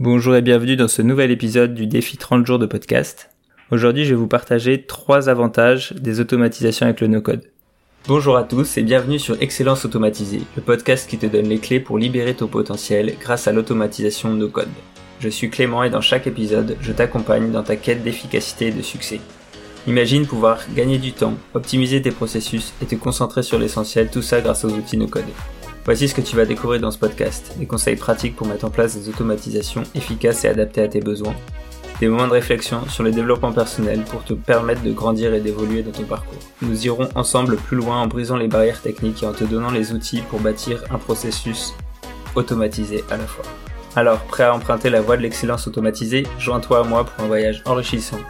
Bonjour et bienvenue dans ce nouvel épisode du défi 30 jours de podcast. Aujourd'hui, je vais vous partager trois avantages des automatisations avec le no-code. Bonjour à tous et bienvenue sur Excellence Automatisée, le podcast qui te donne les clés pour libérer ton potentiel grâce à l'automatisation no-code. Je suis Clément et dans chaque épisode, je t'accompagne dans ta quête d'efficacité et de succès. Imagine pouvoir gagner du temps, optimiser tes processus et te concentrer sur l'essentiel, tout ça grâce aux outils no-code. Voici ce que tu vas découvrir dans ce podcast. Des conseils pratiques pour mettre en place des automatisations efficaces et adaptées à tes besoins. Des moments de réflexion sur le développement personnel pour te permettre de grandir et d'évoluer dans ton parcours. Nous irons ensemble plus loin en brisant les barrières techniques et en te donnant les outils pour bâtir un processus automatisé à la fois. Alors, prêt à emprunter la voie de l'excellence automatisée, joins-toi à moi pour un voyage enrichissant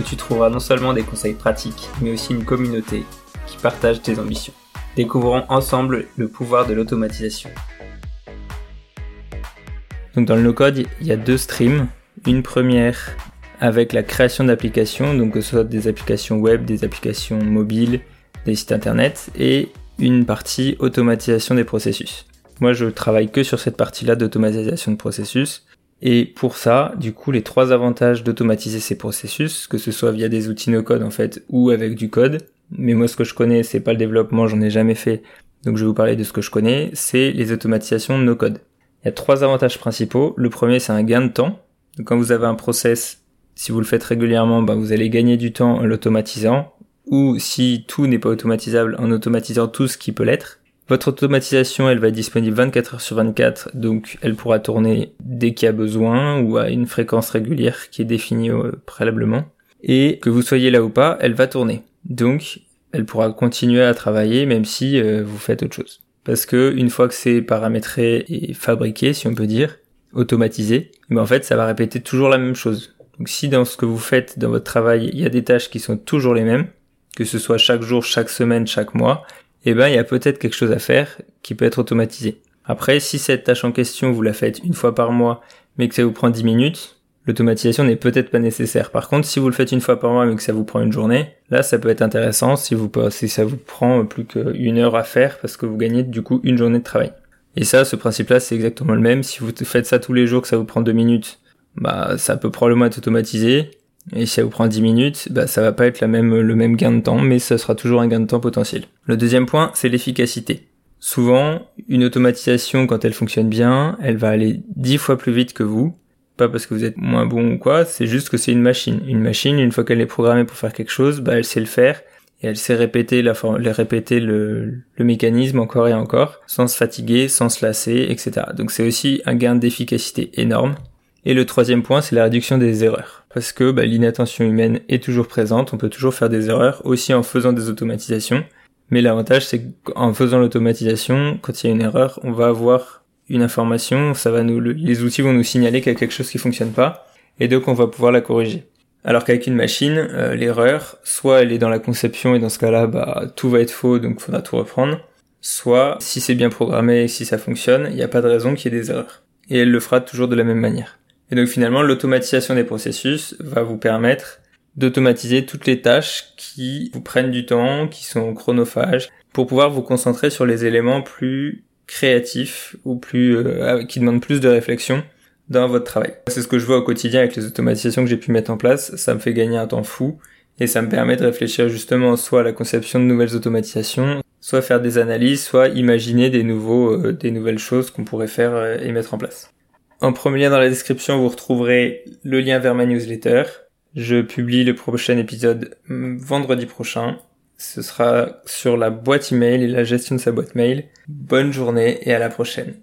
où tu trouveras non seulement des conseils pratiques, mais aussi une communauté qui partage tes ambitions. Découvrons ensemble le pouvoir de l'automatisation. Donc dans le no-code, il y a deux streams. Une première avec la création d'applications, donc que ce soit des applications web, des applications mobiles, des sites internet, et une partie automatisation des processus. Moi, je travaille que sur cette partie-là d'automatisation de processus. Et pour ça, du coup, les trois avantages d'automatiser ces processus, que ce soit via des outils no-code en fait, ou avec du code, mais moi ce que je connais, c'est pas le développement, j'en ai jamais fait, donc je vais vous parler de ce que je connais, c'est les automatisations no code. Il y a trois avantages principaux. Le premier, c'est un gain de temps. Donc, quand vous avez un process, si vous le faites régulièrement, bah, vous allez gagner du temps en l'automatisant, ou si tout n'est pas automatisable, en automatisant tout ce qui peut l'être. Votre automatisation, elle va être disponible 24 heures sur 24, donc elle pourra tourner dès qu'il y a besoin ou à une fréquence régulière qui est définie euh, préalablement. Et que vous soyez là ou pas, elle va tourner. Donc, elle pourra continuer à travailler même si euh, vous faites autre chose. Parce que une fois que c'est paramétré et fabriqué, si on peut dire, automatisé, mais en fait, ça va répéter toujours la même chose. Donc, si dans ce que vous faites dans votre travail, il y a des tâches qui sont toujours les mêmes, que ce soit chaque jour, chaque semaine, chaque mois, eh ben, il y a peut-être quelque chose à faire qui peut être automatisé. Après, si cette tâche en question, vous la faites une fois par mois, mais que ça vous prend 10 minutes, l'automatisation n'est peut-être pas nécessaire. Par contre, si vous le faites une fois par mois mais que ça vous prend une journée, là ça peut être intéressant si vous si ça vous prend plus qu'une heure à faire parce que vous gagnez du coup une journée de travail. Et ça, ce principe-là, c'est exactement le même. Si vous faites ça tous les jours, que ça vous prend deux minutes, bah ça peut probablement être automatisé. Et si ça vous prend 10 minutes, bah ça va pas être la même, le même gain de temps, mais ça sera toujours un gain de temps potentiel. Le deuxième point, c'est l'efficacité. Souvent, une automatisation, quand elle fonctionne bien, elle va aller 10 fois plus vite que vous, pas parce que vous êtes moins bon ou quoi, c'est juste que c'est une machine. Une machine, une fois qu'elle est programmée pour faire quelque chose, bah elle sait le faire et elle sait répéter la répéter le, le mécanisme encore et encore, sans se fatiguer, sans se lasser, etc. Donc c'est aussi un gain d'efficacité énorme. Et le troisième point, c'est la réduction des erreurs. Parce que bah, l'inattention humaine est toujours présente, on peut toujours faire des erreurs, aussi en faisant des automatisations. Mais l'avantage, c'est qu'en faisant l'automatisation, quand il y a une erreur, on va avoir une information, ça va nous, les outils vont nous signaler qu'il y a quelque chose qui fonctionne pas, et donc on va pouvoir la corriger. Alors qu'avec une machine, euh, l'erreur, soit elle est dans la conception et dans ce cas-là, bah, tout va être faux, donc faudra tout reprendre. Soit, si c'est bien programmé si ça fonctionne, il n'y a pas de raison qu'il y ait des erreurs. Et elle le fera toujours de la même manière. Et donc finalement, l'automatisation des processus va vous permettre d'automatiser toutes les tâches qui vous prennent du temps, qui sont chronophages, pour pouvoir vous concentrer sur les éléments plus créatif ou plus euh, qui demande plus de réflexion dans votre travail. C'est ce que je vois au quotidien avec les automatisations que j'ai pu mettre en place. Ça me fait gagner un temps fou et ça me permet de réfléchir justement soit à la conception de nouvelles automatisations, soit faire des analyses, soit imaginer des nouveaux, euh, des nouvelles choses qu'on pourrait faire euh, et mettre en place. En premier lien dans la description, vous retrouverez le lien vers ma newsletter. Je publie le prochain épisode vendredi prochain ce sera sur la boîte email et la gestion de sa boîte mail. Bonne journée et à la prochaine.